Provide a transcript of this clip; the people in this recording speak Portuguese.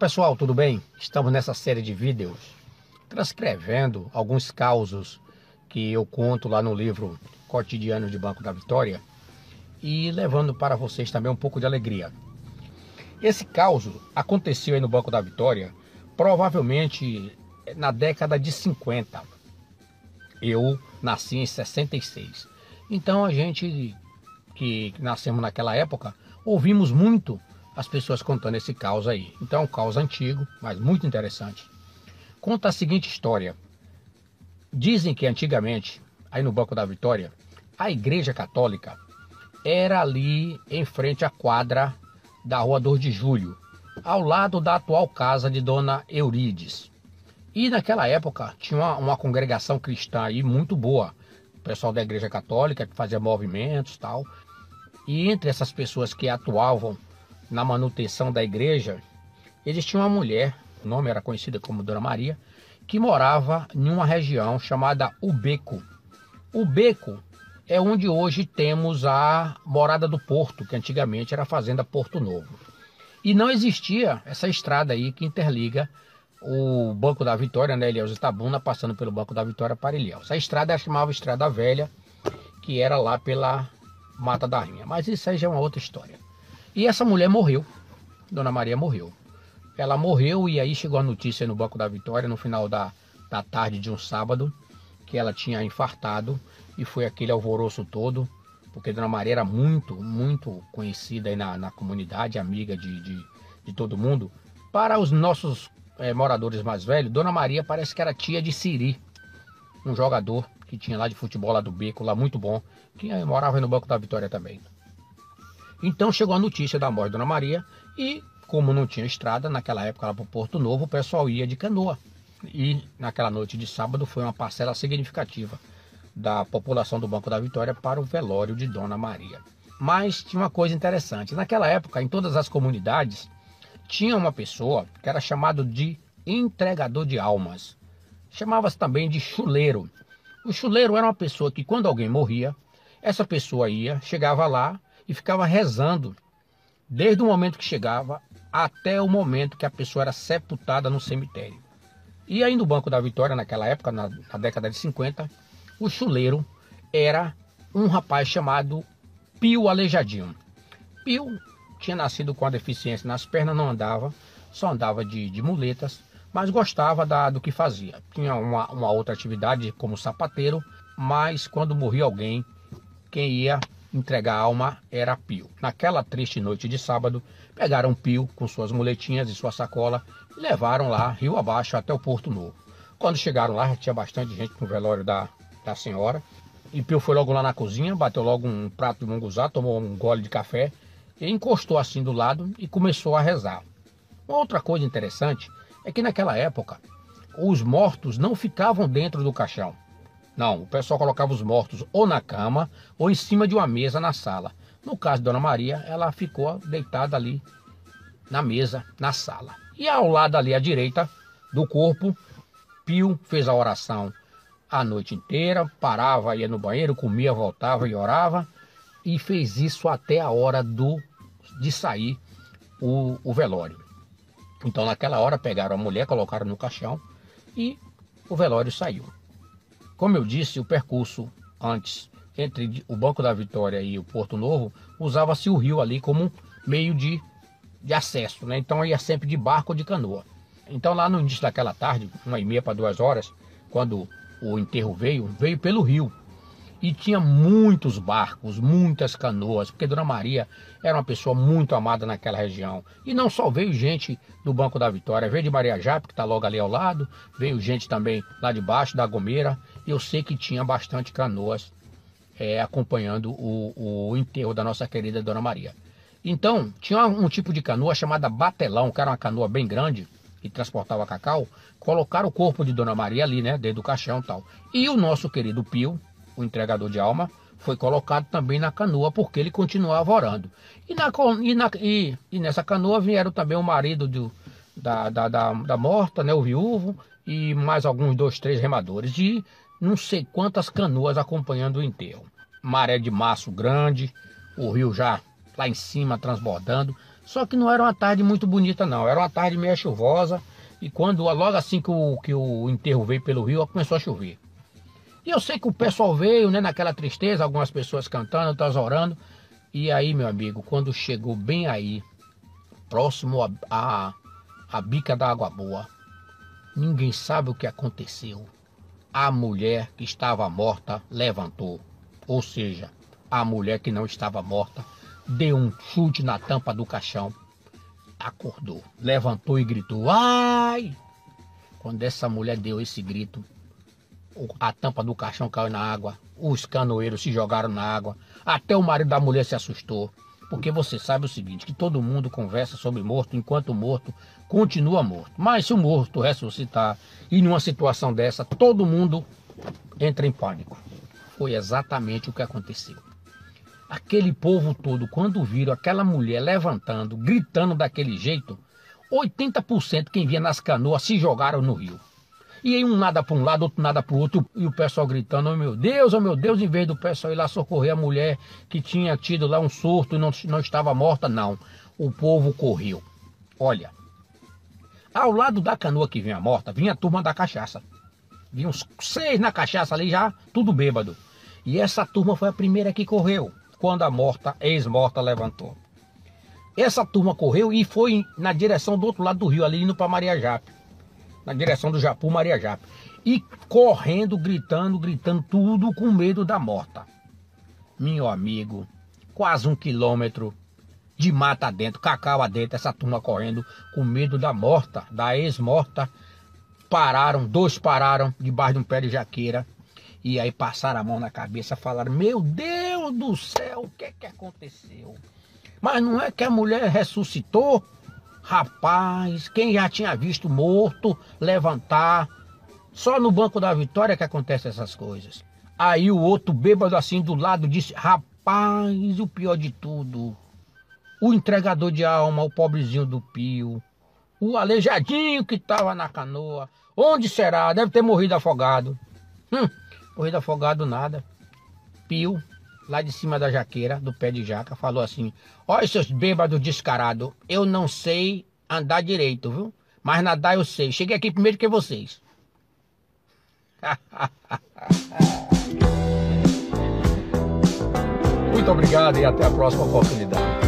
pessoal, tudo bem? Estamos nessa série de vídeos transcrevendo alguns causos que eu conto lá no livro Cotidiano de Banco da Vitória e levando para vocês também um pouco de alegria. Esse caos aconteceu aí no Banco da Vitória provavelmente na década de 50. Eu nasci em 66. Então a gente que nascemos naquela época ouvimos muito as pessoas contando esse caos aí. Então é um caos antigo, mas muito interessante. Conta a seguinte história. Dizem que antigamente, aí no Banco da Vitória, a Igreja Católica era ali em frente à quadra da Rua 2 de Julho, ao lado da atual casa de Dona Eurides. E naquela época tinha uma, uma congregação cristã aí muito boa, o pessoal da Igreja Católica que fazia movimentos tal. E entre essas pessoas que atuavam na manutenção da igreja, existia uma mulher, o nome era conhecida como Dona Maria, que morava em uma região chamada Ubeco. Ubeco é onde hoje temos a Morada do Porto, que antigamente era a Fazenda Porto Novo. E não existia essa estrada aí que interliga o Banco da Vitória, né, Ilhéus Itabuna, passando pelo Banco da Vitória para Ilhéus. A estrada chamava Estrada Velha, que era lá pela Mata da Rainha. Mas isso aí já é uma outra história. E essa mulher morreu. Dona Maria morreu. Ela morreu e aí chegou a notícia no Banco da Vitória no final da, da tarde de um sábado que ela tinha infartado e foi aquele alvoroço todo, porque Dona Maria era muito, muito conhecida aí na, na comunidade, amiga de, de, de todo mundo. Para os nossos é, moradores mais velhos, Dona Maria parece que era tia de Siri, um jogador que tinha lá de futebol lá do Beco, lá muito bom, que morava no Banco da Vitória também. Então chegou a notícia da morte de Dona Maria e, como não tinha estrada, naquela época lá para o Porto Novo, o pessoal ia de canoa. E naquela noite de sábado foi uma parcela significativa da população do Banco da Vitória para o velório de Dona Maria. Mas tinha uma coisa interessante: naquela época, em todas as comunidades, tinha uma pessoa que era chamado de entregador de almas. Chamava-se também de chuleiro. O chuleiro era uma pessoa que, quando alguém morria, essa pessoa ia, chegava lá e ficava rezando, desde o momento que chegava até o momento que a pessoa era sepultada no cemitério. E aí no Banco da Vitória, naquela época, na, na década de 50, o chuleiro era um rapaz chamado Pio Aleijadinho. Pio tinha nascido com a deficiência nas pernas, não andava, só andava de, de muletas, mas gostava da, do que fazia. Tinha uma, uma outra atividade como sapateiro, mas quando morria alguém, quem ia entregar a alma era Pio. Naquela triste noite de sábado, pegaram Pio com suas muletinhas e sua sacola e levaram lá, rio abaixo, até o Porto Novo. Quando chegaram lá, tinha bastante gente no velório da, da senhora. E Pio foi logo lá na cozinha, bateu logo um prato de munguzá, tomou um gole de café e encostou assim do lado e começou a rezar. Uma outra coisa interessante é que naquela época os mortos não ficavam dentro do caixão. Não, o pessoal colocava os mortos ou na cama ou em cima de uma mesa na sala. No caso de Dona Maria, ela ficou deitada ali na mesa, na sala. E ao lado ali à direita do corpo, Pio fez a oração a noite inteira, parava, ia no banheiro, comia, voltava e orava. E fez isso até a hora do de sair o, o velório. Então naquela hora pegaram a mulher, colocaram no caixão e o velório saiu. Como eu disse, o percurso antes entre o Banco da Vitória e o Porto Novo usava-se o rio ali como meio de, de acesso, né? Então ia sempre de barco ou de canoa. Então lá no início daquela tarde, uma e meia para duas horas, quando o enterro veio, veio pelo rio. E tinha muitos barcos, muitas canoas, porque Dona Maria era uma pessoa muito amada naquela região. E não só veio gente do Banco da Vitória, veio de Maria Jape, que está logo ali ao lado, veio gente também lá de baixo, da Gomeira. Eu sei que tinha bastante canoas é, acompanhando o, o enterro da nossa querida Dona Maria. Então, tinha um tipo de canoa chamada batelão, que era uma canoa bem grande, que transportava cacau, colocaram o corpo de Dona Maria ali, né, dentro do caixão e tal. E o nosso querido Pio, o entregador de alma, foi colocado também na canoa, porque ele continuava orando. E, na, e, na, e, e nessa canoa vieram também o marido do, da, da, da, da, morta, né, o viúvo, e mais alguns dois, três remadores, e não sei quantas canoas acompanhando o enterro. Maré de maço grande, o rio já lá em cima transbordando, Só que não era uma tarde muito bonita, não. Era uma tarde meio chuvosa. E quando, logo assim que o, que o enterro veio pelo rio, começou a chover. E eu sei que o pessoal veio, né, naquela tristeza, algumas pessoas cantando, outras orando. E aí, meu amigo, quando chegou bem aí, próximo a, a, a bica da água boa, ninguém sabe o que aconteceu. A mulher que estava morta levantou. Ou seja, a mulher que não estava morta deu um chute na tampa do caixão, acordou, levantou e gritou: Ai! Quando essa mulher deu esse grito, a tampa do caixão caiu na água, os canoeiros se jogaram na água, até o marido da mulher se assustou. Porque você sabe o seguinte, que todo mundo conversa sobre morto enquanto o morto continua morto. Mas se o morto ressuscitar e numa situação dessa, todo mundo entra em pânico. Foi exatamente o que aconteceu. Aquele povo todo, quando viram aquela mulher levantando, gritando daquele jeito, 80% quem via nas canoas se jogaram no rio. E aí um nada para um lado, outro nada para o outro, e o pessoal gritando, oh meu Deus, oh meu Deus, em vez do pessoal ir lá socorrer a mulher que tinha tido lá um surto e não, não estava morta, não. O povo correu. Olha, ao lado da canoa que vinha morta, vinha a turma da cachaça. Vinha uns seis na cachaça ali já, tudo bêbado. E essa turma foi a primeira que correu quando a morta, ex-morta, levantou. Essa turma correu e foi na direção do outro lado do rio, ali indo para Maria Jape. Na direção do Japu, Maria Jape. E correndo, gritando, gritando, tudo com medo da morta. Meu amigo, quase um quilômetro de mata dentro, cacau adentro, essa turma correndo com medo da morta, da ex-morta. Pararam, dois pararam debaixo de um pé de jaqueira. E aí passaram a mão na cabeça, falaram: Meu Deus do céu, o que é que aconteceu? Mas não é que a mulher ressuscitou? Rapaz, quem já tinha visto morto levantar, só no banco da vitória que acontecem essas coisas. Aí o outro bêbado assim do lado disse: Rapaz, o pior de tudo, o entregador de alma, o pobrezinho do Pio, o aleijadinho que estava na canoa, onde será? Deve ter morrido afogado. Hum, Corrida afogado nada. Pio, lá de cima da jaqueira, do pé de jaca, falou assim: Olha, seus bêbados descarados, eu não sei andar direito, viu? Mas nadar eu sei. Cheguei aqui primeiro que vocês. Muito obrigado e até a próxima oportunidade.